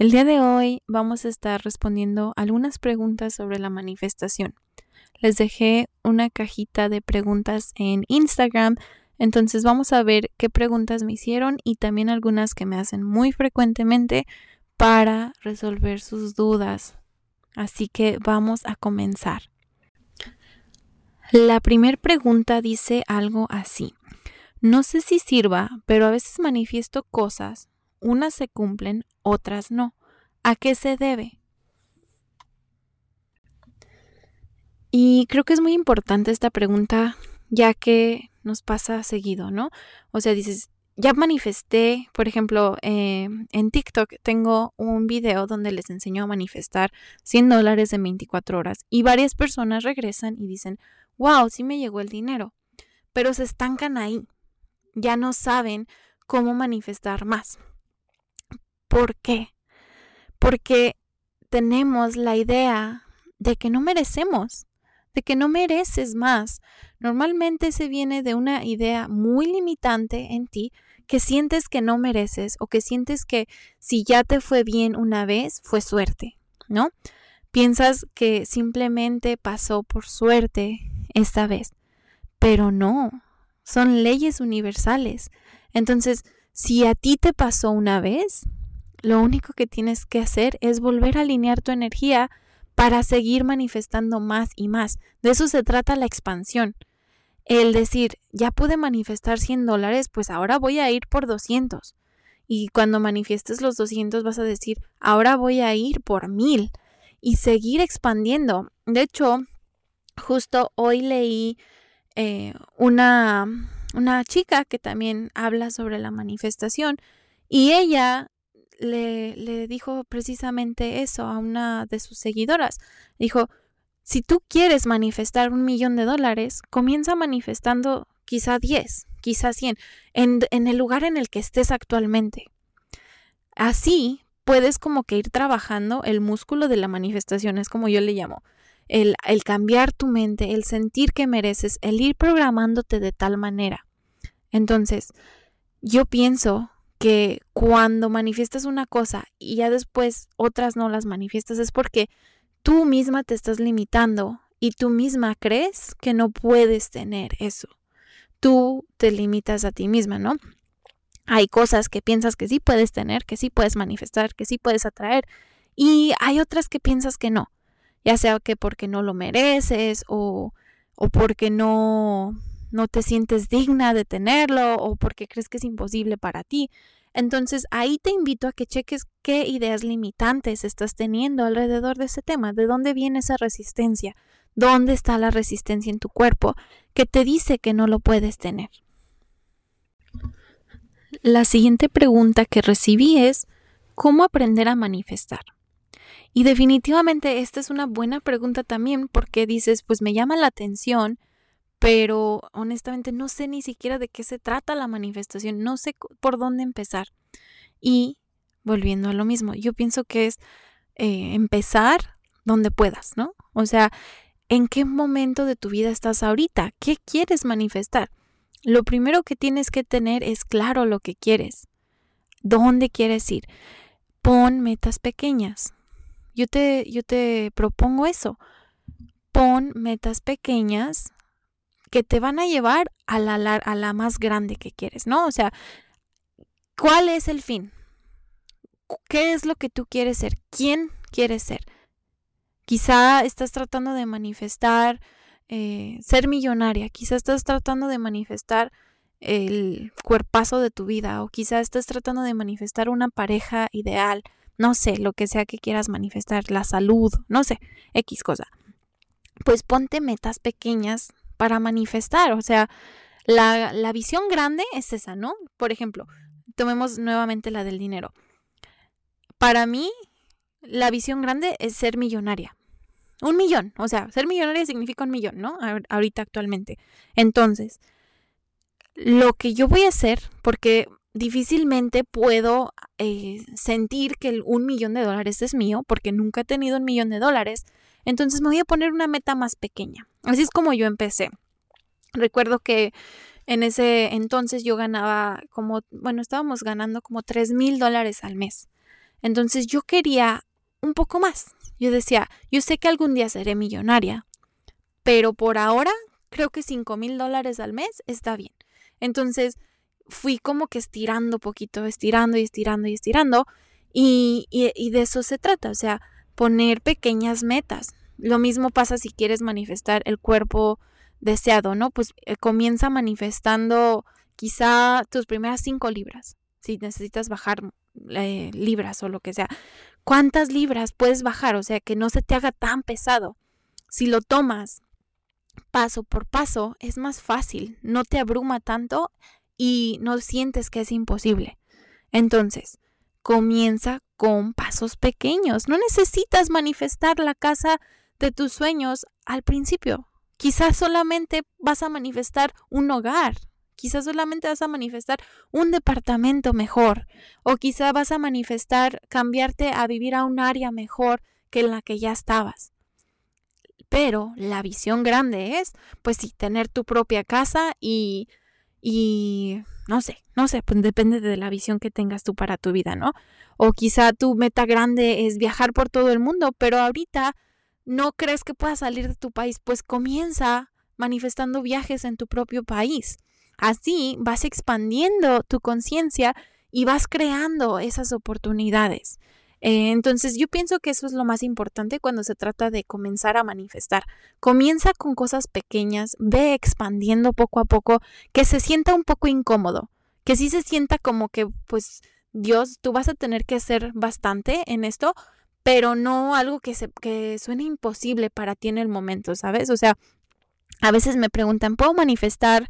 El día de hoy vamos a estar respondiendo algunas preguntas sobre la manifestación. Les dejé una cajita de preguntas en Instagram, entonces vamos a ver qué preguntas me hicieron y también algunas que me hacen muy frecuentemente para resolver sus dudas. Así que vamos a comenzar. La primera pregunta dice algo así. No sé si sirva, pero a veces manifiesto cosas unas se cumplen, otras no. ¿A qué se debe? Y creo que es muy importante esta pregunta, ya que nos pasa seguido, ¿no? O sea, dices, ya manifesté, por ejemplo, eh, en TikTok tengo un video donde les enseño a manifestar 100 dólares en 24 horas y varias personas regresan y dicen, wow, sí me llegó el dinero, pero se estancan ahí, ya no saben cómo manifestar más. ¿Por qué? Porque tenemos la idea de que no merecemos, de que no mereces más. Normalmente se viene de una idea muy limitante en ti que sientes que no mereces o que sientes que si ya te fue bien una vez, fue suerte, ¿no? Piensas que simplemente pasó por suerte esta vez, pero no, son leyes universales. Entonces, si a ti te pasó una vez, lo único que tienes que hacer es volver a alinear tu energía para seguir manifestando más y más. De eso se trata la expansión. El decir, ya pude manifestar 100 dólares, pues ahora voy a ir por 200. Y cuando manifiestes los 200 vas a decir, ahora voy a ir por 1000 y seguir expandiendo. De hecho, justo hoy leí eh, una, una chica que también habla sobre la manifestación y ella le, dijo precisamente eso a una de sus seguidoras. Dijo, si tú quieres manifestar un millón de dólares, comienza manifestando quizá 10, quizá 100, en, en el lugar en el que estés actualmente. Así puedes como que ir trabajando el músculo de la manifestación, es como yo le llamo. El, el, cambiar tu mente, el sentir que mereces, el ir programándote de tal manera. Entonces, yo pienso que cuando manifiestas una cosa y ya después otras no las manifiestas es porque tú misma te estás limitando y tú misma crees que no puedes tener eso. Tú te limitas a ti misma, ¿no? Hay cosas que piensas que sí puedes tener, que sí puedes manifestar, que sí puedes atraer y hay otras que piensas que no, ya sea que porque no lo mereces o, o porque no no te sientes digna de tenerlo o porque crees que es imposible para ti. Entonces ahí te invito a que cheques qué ideas limitantes estás teniendo alrededor de ese tema, de dónde viene esa resistencia, dónde está la resistencia en tu cuerpo que te dice que no lo puedes tener. La siguiente pregunta que recibí es, ¿cómo aprender a manifestar? Y definitivamente esta es una buena pregunta también porque dices, pues me llama la atención, pero honestamente no sé ni siquiera de qué se trata la manifestación, no sé por dónde empezar. Y volviendo a lo mismo, yo pienso que es eh, empezar donde puedas, ¿no? O sea, ¿en qué momento de tu vida estás ahorita? ¿Qué quieres manifestar? Lo primero que tienes que tener es claro lo que quieres. ¿Dónde quieres ir? Pon metas pequeñas. Yo te, yo te propongo eso. Pon metas pequeñas que te van a llevar a la, a la más grande que quieres, ¿no? O sea, ¿cuál es el fin? ¿Qué es lo que tú quieres ser? ¿Quién quieres ser? Quizá estás tratando de manifestar eh, ser millonaria, quizá estás tratando de manifestar el cuerpazo de tu vida o quizá estás tratando de manifestar una pareja ideal, no sé, lo que sea que quieras manifestar, la salud, no sé, X cosa. Pues ponte metas pequeñas para manifestar, o sea, la, la visión grande es esa, ¿no? Por ejemplo, tomemos nuevamente la del dinero. Para mí, la visión grande es ser millonaria. Un millón, o sea, ser millonaria significa un millón, ¿no? Ahorita actualmente. Entonces, lo que yo voy a hacer, porque difícilmente puedo eh, sentir que un millón de dólares es mío, porque nunca he tenido un millón de dólares, entonces me voy a poner una meta más pequeña. Así es como yo empecé. Recuerdo que en ese entonces yo ganaba como, bueno, estábamos ganando como 3 mil dólares al mes. Entonces yo quería un poco más. Yo decía, yo sé que algún día seré millonaria, pero por ahora creo que 5 mil dólares al mes está bien. Entonces fui como que estirando poquito, estirando y estirando y estirando. Y, y, de eso se trata, o sea, poner pequeñas metas. Lo mismo pasa si quieres manifestar el cuerpo deseado, ¿no? Pues eh, comienza manifestando quizá tus primeras cinco libras, si necesitas bajar eh, libras o lo que sea. ¿Cuántas libras puedes bajar? O sea, que no se te haga tan pesado. Si lo tomas paso por paso, es más fácil, no te abruma tanto y no sientes que es imposible. Entonces, comienza con pasos pequeños. No necesitas manifestar la casa de tus sueños al principio. Quizás solamente vas a manifestar un hogar, quizás solamente vas a manifestar un departamento mejor o quizás vas a manifestar cambiarte a vivir a un área mejor que en la que ya estabas. Pero la visión grande es, pues sí, tener tu propia casa y, y no sé, no sé, pues depende de la visión que tengas tú para tu vida, ¿no? O quizá tu meta grande es viajar por todo el mundo, pero ahorita no crees que puedas salir de tu país, pues comienza manifestando viajes en tu propio país. Así vas expandiendo tu conciencia y vas creando esas oportunidades. Eh, entonces yo pienso que eso es lo más importante cuando se trata de comenzar a manifestar. Comienza con cosas pequeñas, ve expandiendo poco a poco, que se sienta un poco incómodo, que sí se sienta como que pues Dios, tú vas a tener que hacer bastante en esto, pero no algo que, se, que suene imposible para ti en el momento, ¿sabes? O sea, a veces me preguntan, ¿puedo manifestar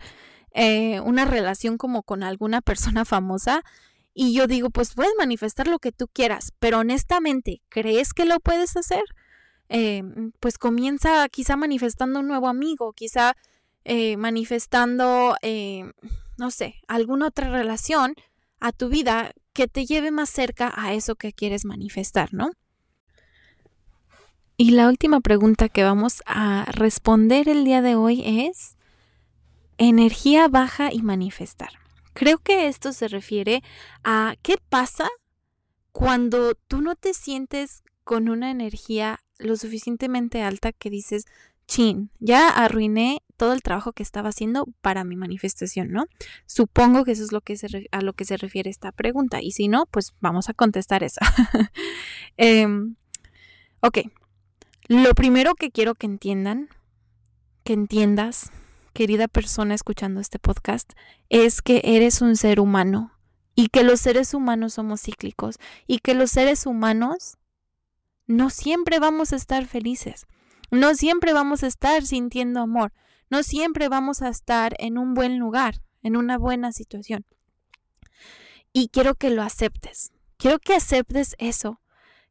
eh, una relación como con alguna persona famosa? Y yo digo, pues puedes manifestar lo que tú quieras, pero honestamente, ¿crees que lo puedes hacer? Eh, pues comienza quizá manifestando un nuevo amigo, quizá eh, manifestando, eh, no sé, alguna otra relación a tu vida que te lleve más cerca a eso que quieres manifestar, ¿no? Y la última pregunta que vamos a responder el día de hoy es energía baja y manifestar. Creo que esto se refiere a qué pasa cuando tú no te sientes con una energía lo suficientemente alta que dices, chin, ya arruiné todo el trabajo que estaba haciendo para mi manifestación, ¿no? Supongo que eso es lo que a lo que se refiere esta pregunta. Y si no, pues vamos a contestar esa. Em, ok, lo primero que quiero que entiendan, que entiendas, querida persona escuchando este podcast, es que eres un ser humano y que los seres humanos somos cíclicos y que los seres humanos no siempre vamos a estar felices, no siempre vamos a estar sintiendo amor, no siempre vamos a estar en un buen lugar, en una buena situación. Y quiero que lo aceptes, quiero que aceptes eso,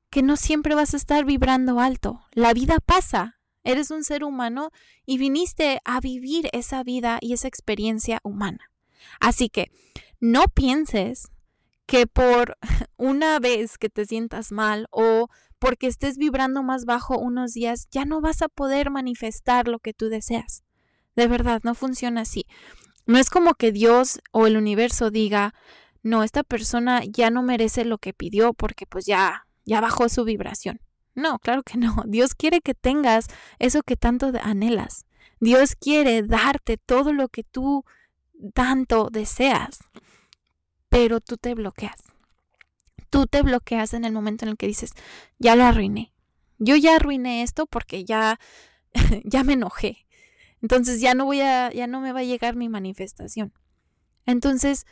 que no siempre vas a estar vibrando alto, la vida pasa, Eres un ser humano y viniste a vivir esa vida y esa experiencia humana. Así que no pienses que por una vez que te sientas mal o porque estés vibrando más bajo unos días, ya no vas a poder manifestar lo que tú deseas. De verdad, no funciona así. No es como que Dios o el universo diga, no, esta persona ya no merece lo que pidió porque pues ya, ya bajó su vibración. No, claro que no. Dios quiere que tengas eso que tanto anhelas. Dios quiere darte todo lo que tú tanto deseas, pero tú te bloqueas. Tú te bloqueas en el momento en el que dices, ya lo arruiné, yo ya arruiné esto porque ya, ya me enojé. Entonces ya no voy a, ya no me va a llegar mi manifestación. Entonces,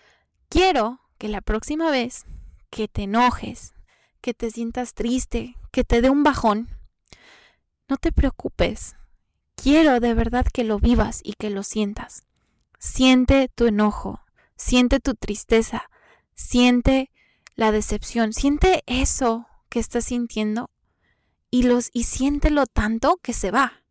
quiero que la próxima vez que te enojes, que te sientas triste, que te dé un bajón, no te preocupes. Quiero de verdad que lo vivas y que lo sientas. Siente tu enojo, siente tu tristeza, siente la decepción, siente eso que estás sintiendo y los y siéntelo tanto que se va.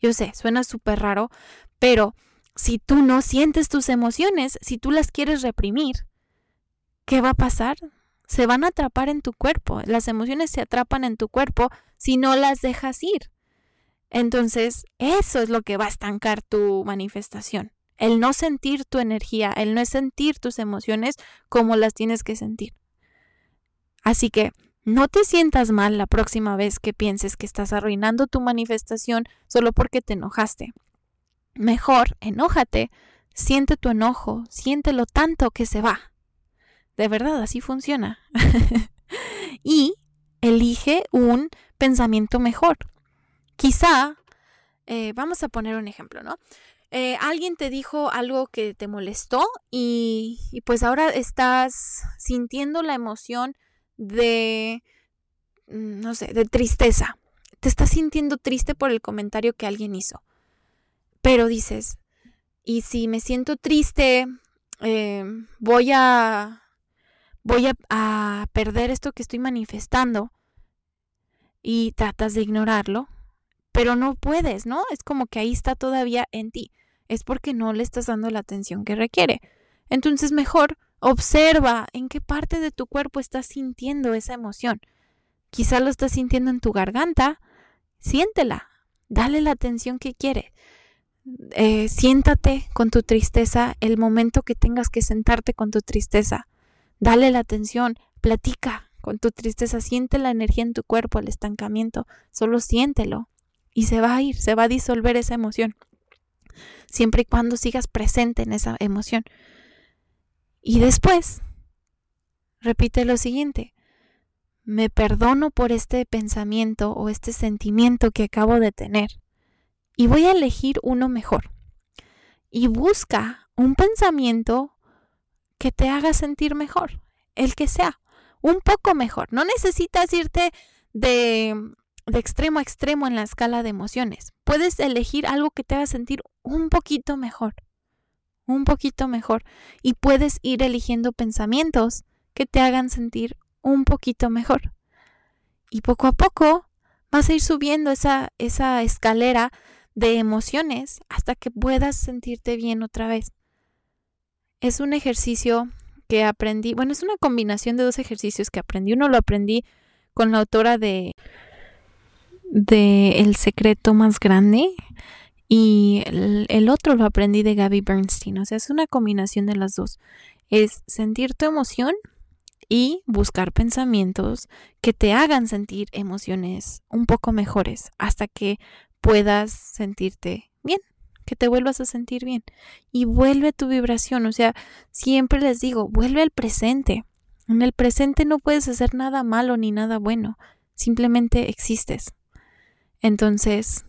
Yo sé, suena súper raro, pero si tú no sientes tus emociones, si tú las quieres reprimir, ¿qué va a pasar? Se van a atrapar en tu cuerpo. Las emociones se atrapan en tu cuerpo si no las dejas ir. Entonces, eso es lo que va a estancar tu manifestación. El no sentir tu energía, el no sentir tus emociones como las tienes que sentir. Así que no te sientas mal la próxima vez que pienses que estás arruinando tu manifestación solo porque te enojaste. Mejor, enójate, siente tu enojo, siéntelo tanto que se va. De verdad, así funciona. y elige un pensamiento mejor. Quizá, eh, vamos a poner un ejemplo, ¿no? Eh, alguien te dijo algo que te molestó y, pues ahora estás sintiendo la emoción de, mm, no sé, de tristeza. Te estás sintiendo triste por el comentario que alguien hizo. Pero dices, y si me siento triste, eh, voy a voy a, perder esto que estoy manifestando y tratas de ignorarlo, pero no puedes, ¿no? Es como que ahí está todavía en ti. Es porque no le estás dando la atención que requiere. Entonces mejor observa en qué parte de tu cuerpo estás sintiendo esa emoción. Quizá lo estás sintiendo en tu garganta. Siéntela. Dale la atención que quiere. Eh, siéntate con tu tristeza el momento que tengas que sentarte con tu tristeza. Dale la atención, platica con tu tristeza, siente la energía en tu cuerpo, el estancamiento, solo siéntelo y se va a ir, se va a disolver esa emoción, siempre y cuando sigas presente en esa emoción. Y después, repite lo siguiente, me perdono por este pensamiento o este sentimiento que acabo de tener y voy a elegir uno mejor. Y busca un pensamiento que te haga sentir mejor, el que sea, un poco mejor. No necesitas irte de, de extremo a extremo en la escala de emociones. Puedes elegir algo que te haga sentir un poquito mejor, un poquito mejor. Y puedes ir eligiendo pensamientos que te hagan sentir un poquito mejor. Y poco a poco vas a ir subiendo esa, esa escalera de emociones hasta que puedas sentirte bien otra vez. Es un ejercicio que aprendí, bueno, es una combinación de dos ejercicios que aprendí. Uno lo aprendí con la autora de de El secreto más grande y el, el, otro lo aprendí de Gaby Bernstein. O sea, es una combinación de las dos. Es sentir tu emoción y buscar pensamientos que te hagan sentir emociones un poco mejores hasta que puedas sentirte que te vuelvas a sentir bien. Y vuelve tu vibración, o sea, siempre les digo, vuelve al presente. En el presente no puedes hacer nada malo ni nada bueno, simplemente existes. Entonces,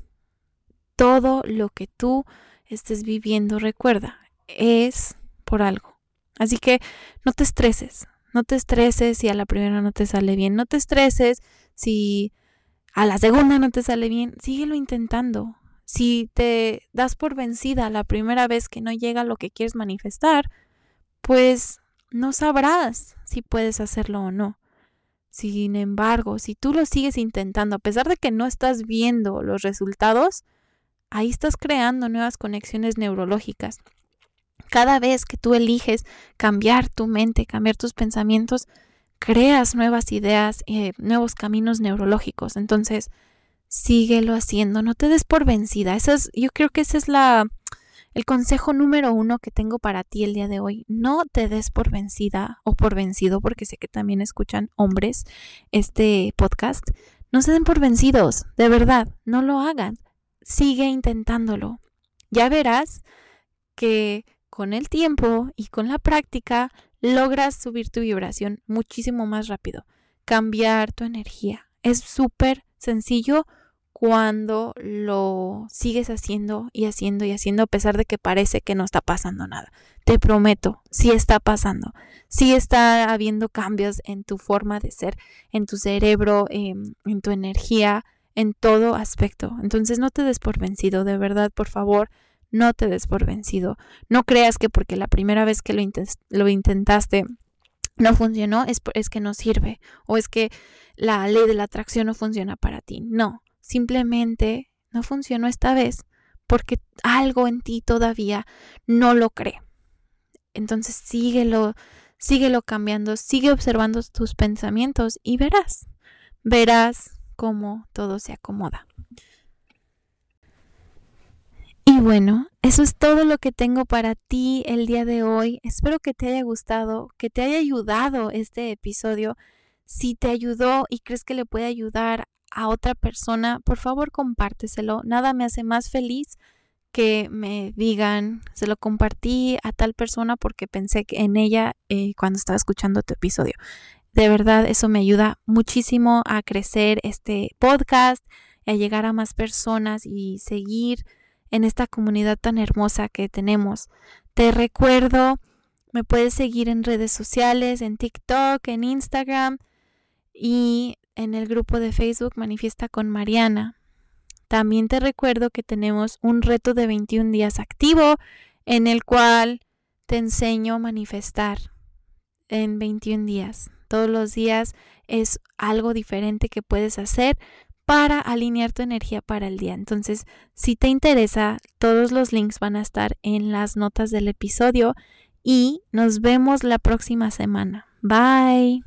todo lo que tú estés viviendo, recuerda, es por algo. Así que no te estreses, no te estreses si a la primera no te sale bien, no te estreses si a la segunda no te sale bien, síguelo intentando. Si te das por vencida la primera vez que no llega lo que quieres manifestar, pues no sabrás si puedes hacerlo o no. Sin embargo, si tú lo sigues intentando, a pesar de que no estás viendo los resultados, ahí estás creando nuevas conexiones neurológicas. Cada vez que tú eliges cambiar tu mente, cambiar tus pensamientos, creas nuevas ideas, eh, nuevos caminos neurológicos. Entonces, síguelo haciendo, no te des por vencida. Eso es, yo creo que ese es la, el consejo número uno que tengo para ti el día de hoy. No te des por vencida o por vencido, porque sé que también escuchan hombres este podcast. No se den por vencidos, de verdad, no lo hagan. Sigue intentándolo. Ya verás que con el tiempo y con la práctica logras subir tu vibración muchísimo más rápido, cambiar tu energía. Es súper sencillo cuando lo sigues haciendo y haciendo y haciendo a pesar de que parece que no está pasando nada. Te prometo, sí está pasando, sí está habiendo cambios en tu forma de ser, en tu cerebro, em, en, tu energía, en todo aspecto. Entonces no te des por vencido, de verdad, por favor, no te des por vencido. No creas que porque la primera vez que lo, lo intentaste no funcionó, es, es que no sirve o es que la ley de la atracción no funciona para ti. No, simplemente no funcionó esta vez porque algo en ti todavía no lo cree. Entonces síguelo, síguelo cambiando, sigue observando tus pensamientos y verás, verás cómo todo se acomoda. Y bueno, eso es todo lo que tengo para ti el día de hoy. Espero que te haya gustado, que te haya ayudado este episodio. Si te ayudó y crees que le puede ayudar a otra persona, por favor compárteselo. Nada me hace más feliz que me digan, se lo compartí a tal persona porque pensé en ella eh, cuando estaba escuchando tu episodio. De verdad, eso me ayuda muchísimo a crecer este podcast, a llegar a más personas y seguir en esta comunidad tan hermosa que tenemos. Te recuerdo, me puedes seguir en redes sociales, en TikTok, en Instagram y en el grupo de Facebook Manifiesta con Mariana. También te recuerdo que tenemos un reto de 21 días activo en el cual te enseño a manifestar en 21 días. Todos los días es algo diferente que puedes hacer para alinear tu energía para el día. Entonces, si te interesa, todos los links van a estar en las notas del episodio y nos vemos la próxima semana. Bye.